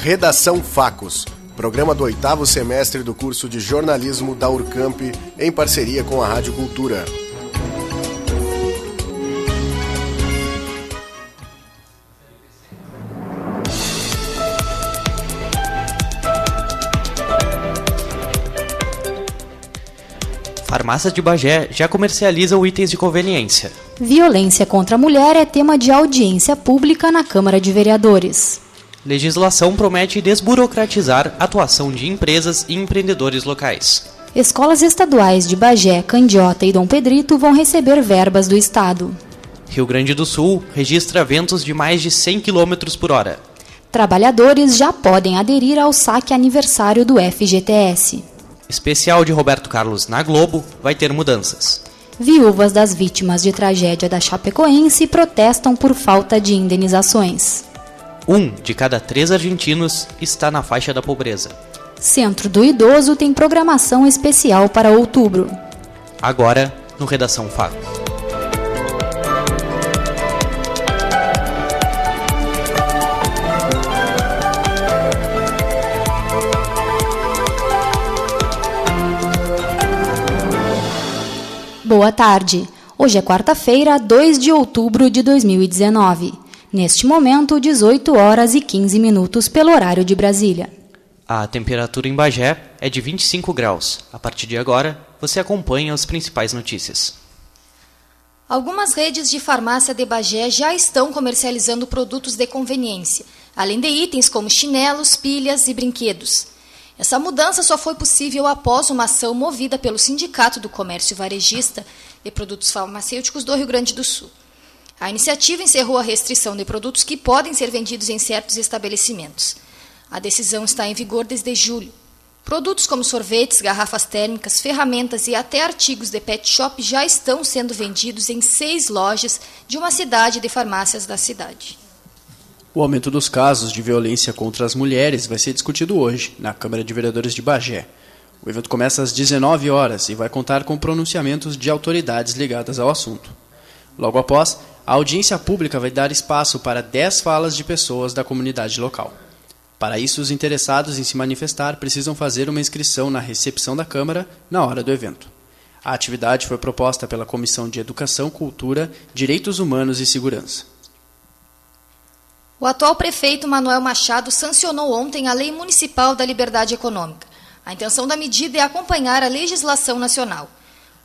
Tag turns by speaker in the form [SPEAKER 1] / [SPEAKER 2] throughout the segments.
[SPEAKER 1] Redação Facos, programa do oitavo semestre do curso de jornalismo da Urcamp, em parceria com a Rádio Cultura.
[SPEAKER 2] Farmácias de Bagé já comercializam itens de conveniência.
[SPEAKER 3] Violência contra a mulher é tema de audiência pública na Câmara de Vereadores.
[SPEAKER 2] Legislação promete desburocratizar a atuação de empresas e empreendedores locais.
[SPEAKER 3] Escolas estaduais de Bagé, Candiota e Dom Pedrito vão receber verbas do Estado.
[SPEAKER 2] Rio Grande do Sul registra ventos de mais de 100 km por hora.
[SPEAKER 3] Trabalhadores já podem aderir ao saque aniversário do FGTS.
[SPEAKER 2] Especial de Roberto Carlos na Globo vai ter mudanças.
[SPEAKER 3] Viúvas das vítimas de tragédia da Chapecoense protestam por falta de indenizações.
[SPEAKER 2] Um de cada três argentinos está na faixa da pobreza.
[SPEAKER 3] Centro do Idoso tem programação especial para outubro.
[SPEAKER 2] Agora, no Redação Fato.
[SPEAKER 3] Boa tarde. Hoje é quarta-feira, 2 de outubro de 2019. Neste momento, 18 horas e 15 minutos pelo horário de Brasília.
[SPEAKER 2] A temperatura em Bagé é de 25 graus. A partir de agora, você acompanha as principais notícias.
[SPEAKER 4] Algumas redes de farmácia de Bagé já estão comercializando produtos de conveniência, além de itens como chinelos, pilhas e brinquedos. Essa mudança só foi possível após uma ação movida pelo Sindicato do Comércio Varejista de Produtos Farmacêuticos do Rio Grande do Sul. A iniciativa encerrou a restrição de produtos que podem ser vendidos em certos estabelecimentos. A decisão está em vigor desde julho. Produtos como sorvetes, garrafas térmicas, ferramentas e até artigos de pet shop já estão sendo vendidos em seis lojas de uma cidade de farmácias da cidade.
[SPEAKER 5] O aumento dos casos de violência contra as mulheres vai ser discutido hoje na Câmara de Vereadores de Bagé. O evento começa às 19 horas e vai contar com pronunciamentos de autoridades ligadas ao assunto. Logo após, a audiência pública vai dar espaço para 10 falas de pessoas da comunidade local. Para isso, os interessados em se manifestar precisam fazer uma inscrição na recepção da Câmara na hora do evento. A atividade foi proposta pela Comissão de Educação, Cultura, Direitos Humanos e Segurança.
[SPEAKER 4] O atual prefeito Manuel Machado sancionou ontem a Lei Municipal da Liberdade Econômica. A intenção da medida é acompanhar a legislação nacional.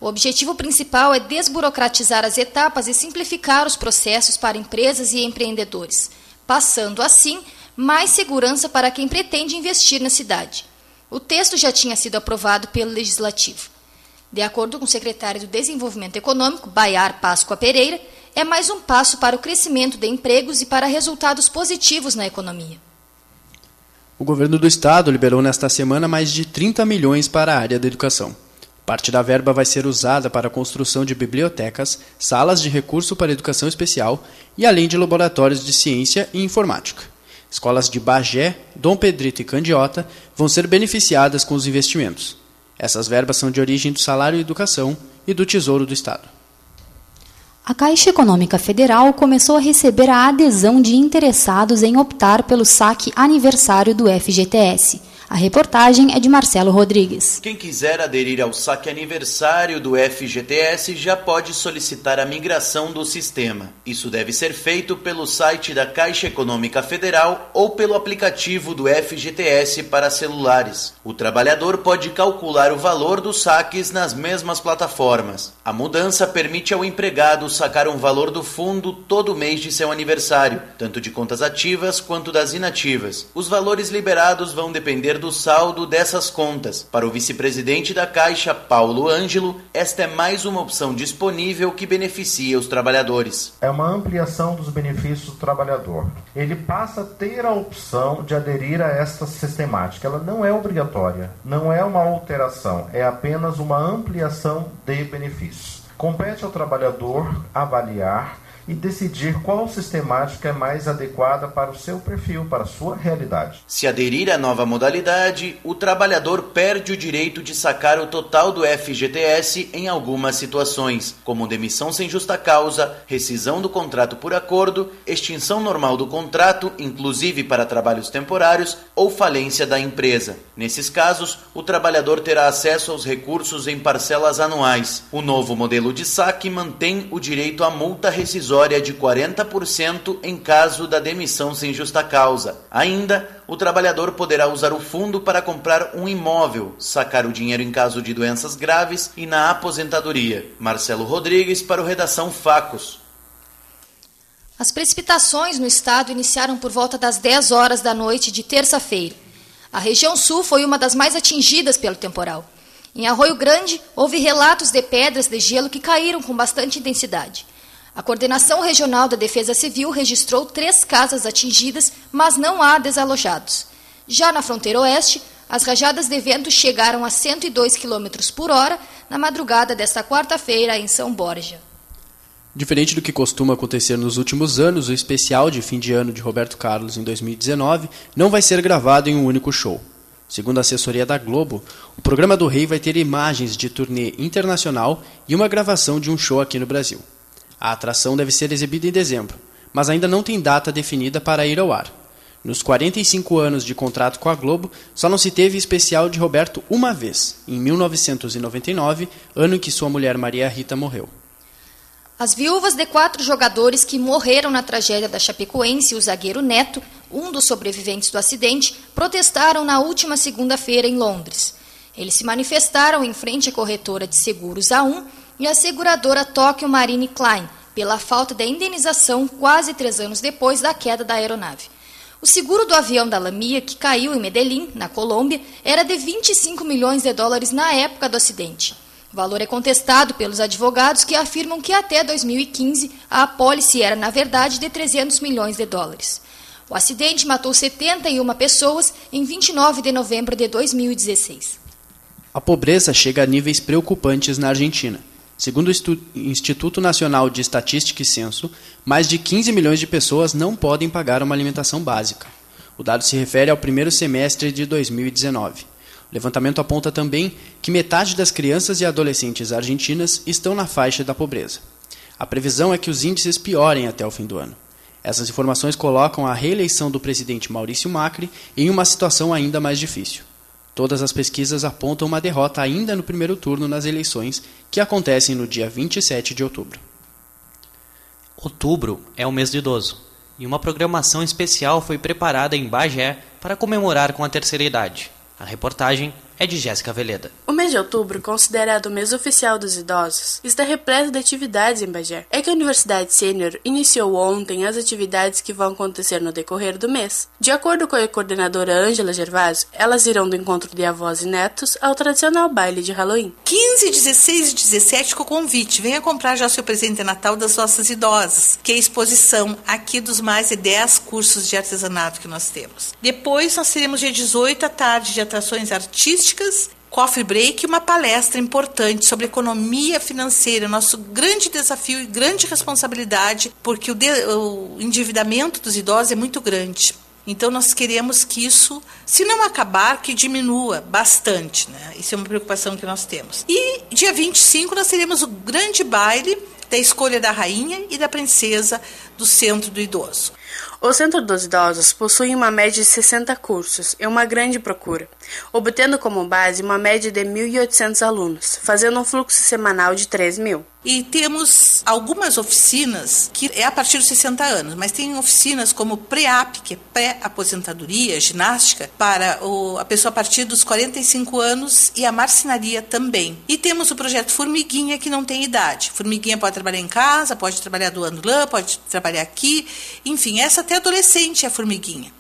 [SPEAKER 4] O objetivo principal é desburocratizar as etapas e simplificar os processos para empresas e empreendedores, passando assim mais segurança para quem pretende investir na cidade. O texto já tinha sido aprovado pelo Legislativo. De acordo com o secretário do Desenvolvimento Econômico, Baiar Páscoa Pereira, é mais um passo para o crescimento de empregos e para resultados positivos na economia.
[SPEAKER 5] O governo do estado liberou nesta semana mais de 30 milhões para a área da educação. Parte da verba vai ser usada para a construção de bibliotecas, salas de recurso para educação especial e além de laboratórios de ciência e informática. Escolas de Bagé, Dom Pedrito e Candiota vão ser beneficiadas com os investimentos. Essas verbas são de origem do Salário Educação e do Tesouro do Estado.
[SPEAKER 3] A Caixa Econômica Federal começou a receber a adesão de interessados em optar pelo saque aniversário do FGTS. A reportagem é de Marcelo Rodrigues.
[SPEAKER 6] Quem quiser aderir ao saque aniversário do FGTS já pode solicitar a migração do sistema. Isso deve ser feito pelo site da Caixa Econômica Federal ou pelo aplicativo do FGTS para celulares. O trabalhador pode calcular o valor dos saques nas mesmas plataformas. A mudança permite ao empregado sacar um valor do fundo todo mês de seu aniversário, tanto de contas ativas quanto das inativas. Os valores liberados vão depender do saldo dessas contas. Para o vice-presidente da Caixa, Paulo Ângelo, esta é mais uma opção disponível que beneficia os trabalhadores.
[SPEAKER 7] É uma ampliação dos benefícios do trabalhador. Ele passa a ter a opção de aderir a esta sistemática. Ela não é obrigatória, não é uma alteração, é apenas uma ampliação de benefícios. Compete ao trabalhador avaliar e decidir qual sistemática é mais adequada para o seu perfil, para a sua realidade.
[SPEAKER 6] Se aderir à nova modalidade, o trabalhador perde o direito de sacar o total do FGTS em algumas situações, como demissão sem justa causa, rescisão do contrato por acordo, extinção normal do contrato, inclusive para trabalhos temporários, ou falência da empresa. Nesses casos, o trabalhador terá acesso aos recursos em parcelas anuais. O novo modelo de saque mantém o direito à multa rescisória de 40% em caso da demissão sem justa causa. Ainda, o trabalhador poderá usar o fundo para comprar um imóvel, sacar o dinheiro em caso de doenças graves e na aposentadoria. Marcelo Rodrigues para o Redação Facos.
[SPEAKER 4] As precipitações no estado iniciaram por volta das 10 horas da noite de terça-feira. A região sul foi uma das mais atingidas pelo temporal. Em Arroio Grande, houve relatos de pedras de gelo que caíram com bastante intensidade. A Coordenação Regional da Defesa Civil registrou três casas atingidas, mas não há desalojados. Já na fronteira oeste, as rajadas de vento chegaram a 102 km por hora na madrugada desta quarta-feira em São Borja.
[SPEAKER 5] Diferente do que costuma acontecer nos últimos anos, o especial de fim de ano de Roberto Carlos em 2019 não vai ser gravado em um único show. Segundo a assessoria da Globo, o programa do Rei vai ter imagens de turnê internacional e uma gravação de um show aqui no Brasil. A atração deve ser exibida em dezembro, mas ainda não tem data definida para ir ao ar. Nos 45 anos de contrato com a Globo, só não se teve especial de Roberto uma vez, em 1999, ano em que sua mulher Maria Rita morreu.
[SPEAKER 4] As viúvas de quatro jogadores que morreram na tragédia da Chapecoense e o zagueiro Neto, um dos sobreviventes do acidente, protestaram na última segunda-feira em Londres. Eles se manifestaram em frente à corretora de seguros A1 e à seguradora Tokyo Marine Klein pela falta da indenização quase três anos depois da queda da aeronave. O seguro do avião da Lamia, que caiu em Medellín, na Colômbia, era de 25 milhões de dólares na época do acidente. O valor é contestado pelos advogados que afirmam que até 2015 a apólice era, na verdade, de 300 milhões de dólares. O acidente matou 71 pessoas em 29 de novembro de 2016.
[SPEAKER 5] A pobreza chega a níveis preocupantes na Argentina. Segundo o Instituto Nacional de Estatística e Censo, mais de 15 milhões de pessoas não podem pagar uma alimentação básica. O dado se refere ao primeiro semestre de 2019. O levantamento aponta também que metade das crianças e adolescentes argentinas estão na faixa da pobreza. A previsão é que os índices piorem até o fim do ano. Essas informações colocam a reeleição do presidente Maurício Macri em uma situação ainda mais difícil. Todas as pesquisas apontam uma derrota ainda no primeiro turno nas eleições, que acontecem no dia 27 de outubro.
[SPEAKER 2] Outubro é o mês do idoso, e uma programação especial foi preparada em Bagé para comemorar com a terceira idade. A reportagem é de Jéssica Veleda.
[SPEAKER 8] O mês de outubro, considerado o mês oficial dos idosos, está repleto de atividades em Bagé. É que a Universidade Sênior iniciou ontem as atividades que vão acontecer no decorrer do mês. De acordo com a coordenadora Ângela Gervásio, elas irão do encontro de avós e netos ao tradicional baile de Halloween.
[SPEAKER 9] 15, 16 e 17 com convite. Venha comprar já o seu presente de Natal das nossas idosas, que é a exposição aqui dos mais de 10 cursos de artesanato que nós temos. Depois nós teremos dia 18 à tarde de atrações artísticas coffee break uma palestra importante sobre economia financeira, nosso grande desafio e grande responsabilidade, porque o, de, o endividamento dos idosos é muito grande. Então nós queremos que isso, se não acabar, que diminua bastante, né? Isso é uma preocupação que nós temos. E dia 25 nós teremos o grande baile da escolha da rainha e da princesa do centro do idoso.
[SPEAKER 8] O Centro dos Idosos possui uma média de 60 cursos e uma grande procura, obtendo como base uma média de 1.800 alunos, fazendo um fluxo semanal de 3 mil.
[SPEAKER 9] E temos algumas oficinas que é a partir dos 60 anos, mas tem oficinas como pré-AP, que é pré-aposentadoria, ginástica, para o, a pessoa a partir dos 45 anos e a marcenaria também. E temos o projeto Formiguinha, que não tem idade. Formiguinha pode trabalhar em casa, pode trabalhar doando lã, pode trabalhar aqui, enfim, essa até adolescente é a Formiguinha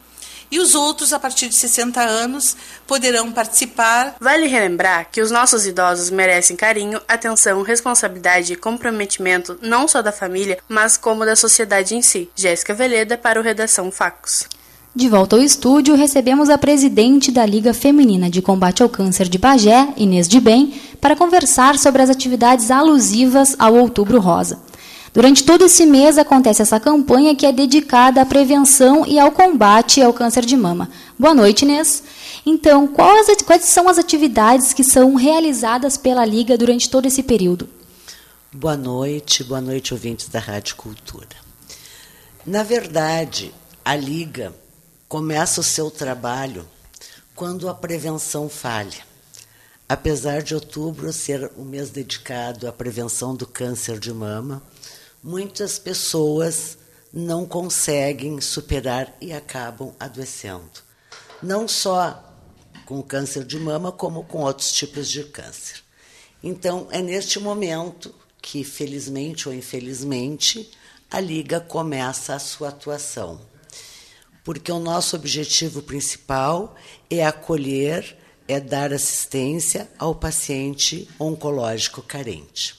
[SPEAKER 9] e os outros, a partir de 60 anos, poderão participar.
[SPEAKER 8] Vale relembrar que os nossos idosos merecem carinho, atenção, responsabilidade e comprometimento não só da família, mas como da sociedade em si. Jéssica Veleda para o Redação Facos.
[SPEAKER 3] De volta ao estúdio, recebemos a presidente da Liga Feminina de Combate ao Câncer de Bagé, Inês de Bem, para conversar sobre as atividades alusivas ao Outubro Rosa. Durante todo esse mês acontece essa campanha que é dedicada à prevenção e ao combate ao câncer de mama. Boa noite, Inês. Então, quais, quais são as atividades que são realizadas pela Liga durante todo esse período?
[SPEAKER 10] Boa noite, boa noite, ouvintes da Rádio Cultura. Na verdade, a Liga começa o seu trabalho quando a prevenção falha. Apesar de outubro ser o mês dedicado à prevenção do câncer de mama, muitas pessoas não conseguem superar e acabam adoecendo. Não só com câncer de mama, como com outros tipos de câncer. Então, é neste momento que, felizmente ou infelizmente, a Liga começa a sua atuação. Porque o nosso objetivo principal é acolher, é dar assistência ao paciente oncológico carente.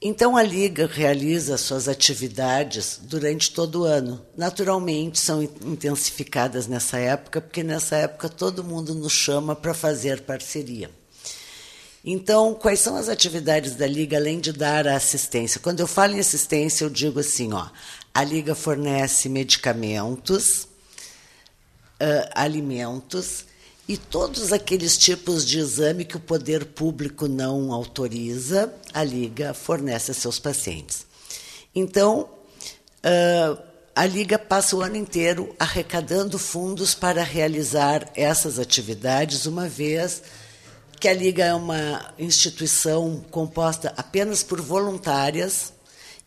[SPEAKER 10] Então, a Liga realiza suas atividades durante todo o ano. Naturalmente, são intensificadas nessa época, porque nessa época todo mundo nos chama para fazer parceria. Então, quais são as atividades da Liga além de dar a assistência? Quando eu falo em assistência, eu digo assim: ó, a Liga fornece medicamentos, uh, alimentos e todos aqueles tipos de exame que o poder público não autoriza, a Liga fornece a seus pacientes. Então, a Liga passa o ano inteiro arrecadando fundos para realizar essas atividades, uma vez que a Liga é uma instituição composta apenas por voluntárias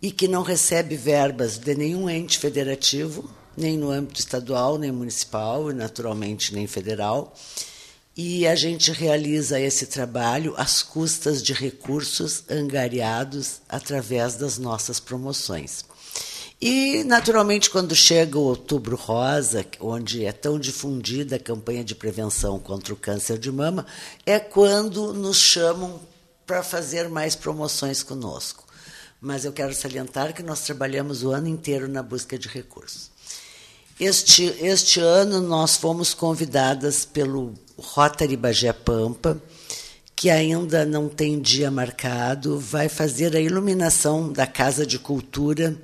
[SPEAKER 10] e que não recebe verbas de nenhum ente federativo nem no âmbito estadual, nem municipal, e naturalmente nem federal. E a gente realiza esse trabalho às custas de recursos angariados através das nossas promoções. E, naturalmente, quando chega o Outubro Rosa, onde é tão difundida a campanha de prevenção contra o câncer de mama, é quando nos chamam para fazer mais promoções conosco. Mas eu quero salientar que nós trabalhamos o ano inteiro na busca de recursos. Este, este ano nós fomos convidadas pelo Rotary Bagé Pampa, que ainda não tem dia marcado, vai fazer a iluminação da Casa de Cultura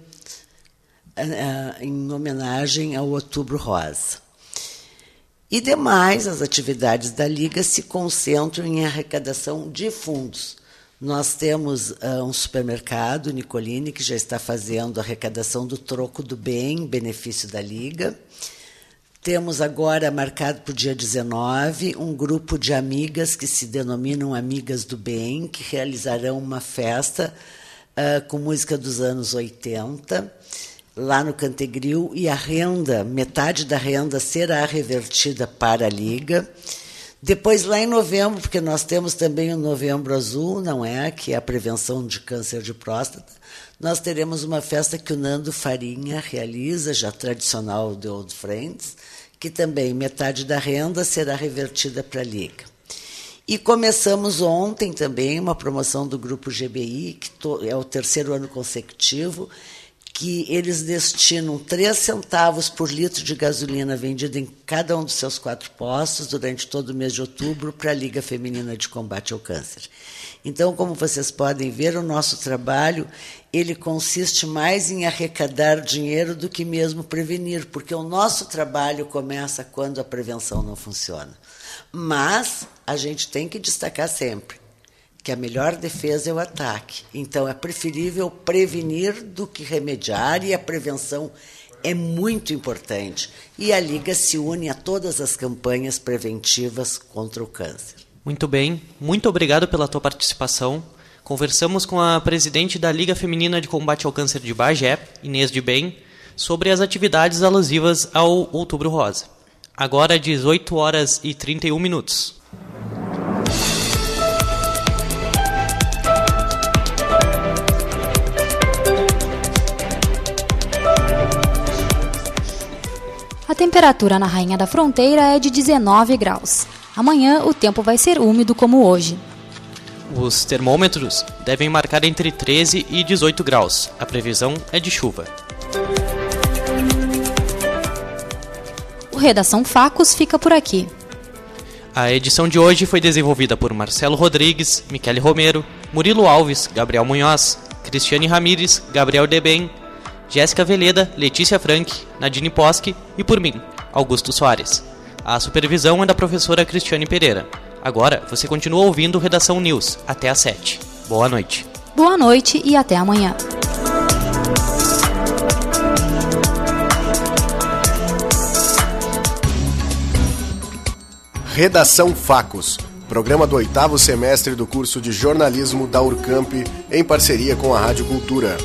[SPEAKER 10] uh, em homenagem ao Outubro Rosa. E demais, as atividades da Liga se concentram em arrecadação de fundos nós temos uh, um supermercado, Nicolini, que já está fazendo a arrecadação do troco do bem, benefício da Liga. Temos agora marcado para o dia 19 um grupo de amigas que se denominam Amigas do Bem, que realizarão uma festa uh, com música dos anos 80 lá no Cantegril e a renda, metade da renda será revertida para a Liga. Depois, lá em novembro, porque nós temos também o Novembro Azul, não é? Que é a prevenção de câncer de próstata. Nós teremos uma festa que o Nando Farinha realiza, já tradicional do Old Friends, que também metade da renda será revertida para a Liga. E começamos ontem também uma promoção do Grupo GBI, que é o terceiro ano consecutivo, que eles destinam 3 centavos por litro de gasolina vendida em cada um dos seus quatro postos durante todo o mês de outubro para a Liga Feminina de Combate ao Câncer. Então, como vocês podem ver, o nosso trabalho ele consiste mais em arrecadar dinheiro do que mesmo prevenir, porque o nosso trabalho começa quando a prevenção não funciona. Mas a gente tem que destacar sempre que a melhor defesa é o ataque. Então é preferível prevenir do que remediar e a prevenção é muito importante. E a Liga se une a todas as campanhas preventivas contra o câncer.
[SPEAKER 2] Muito bem, muito obrigado pela tua participação. Conversamos com a presidente da Liga Feminina de Combate ao Câncer de Bagé, Inês de Bem, sobre as atividades alusivas ao Outubro Rosa. Agora 18 horas e 31 minutos.
[SPEAKER 3] Temperatura na Rainha da Fronteira é de 19 graus. Amanhã o tempo vai ser úmido como hoje.
[SPEAKER 2] Os termômetros devem marcar entre 13 e 18 graus. A previsão é de chuva.
[SPEAKER 3] O Redação Facos fica por aqui.
[SPEAKER 2] A edição de hoje foi desenvolvida por Marcelo Rodrigues, Michele Romero, Murilo Alves, Gabriel Munhoz, Cristiane Ramires, Gabriel Deben, Jéssica Veleda, Letícia Frank, Nadine Posque e por mim, Augusto Soares. A supervisão é da professora Cristiane Pereira. Agora você continua ouvindo Redação News até às 7. Boa noite.
[SPEAKER 3] Boa noite e até amanhã.
[SPEAKER 1] Redação Facos, programa do oitavo semestre do curso de jornalismo da Urcamp, em parceria com a Rádio Cultura.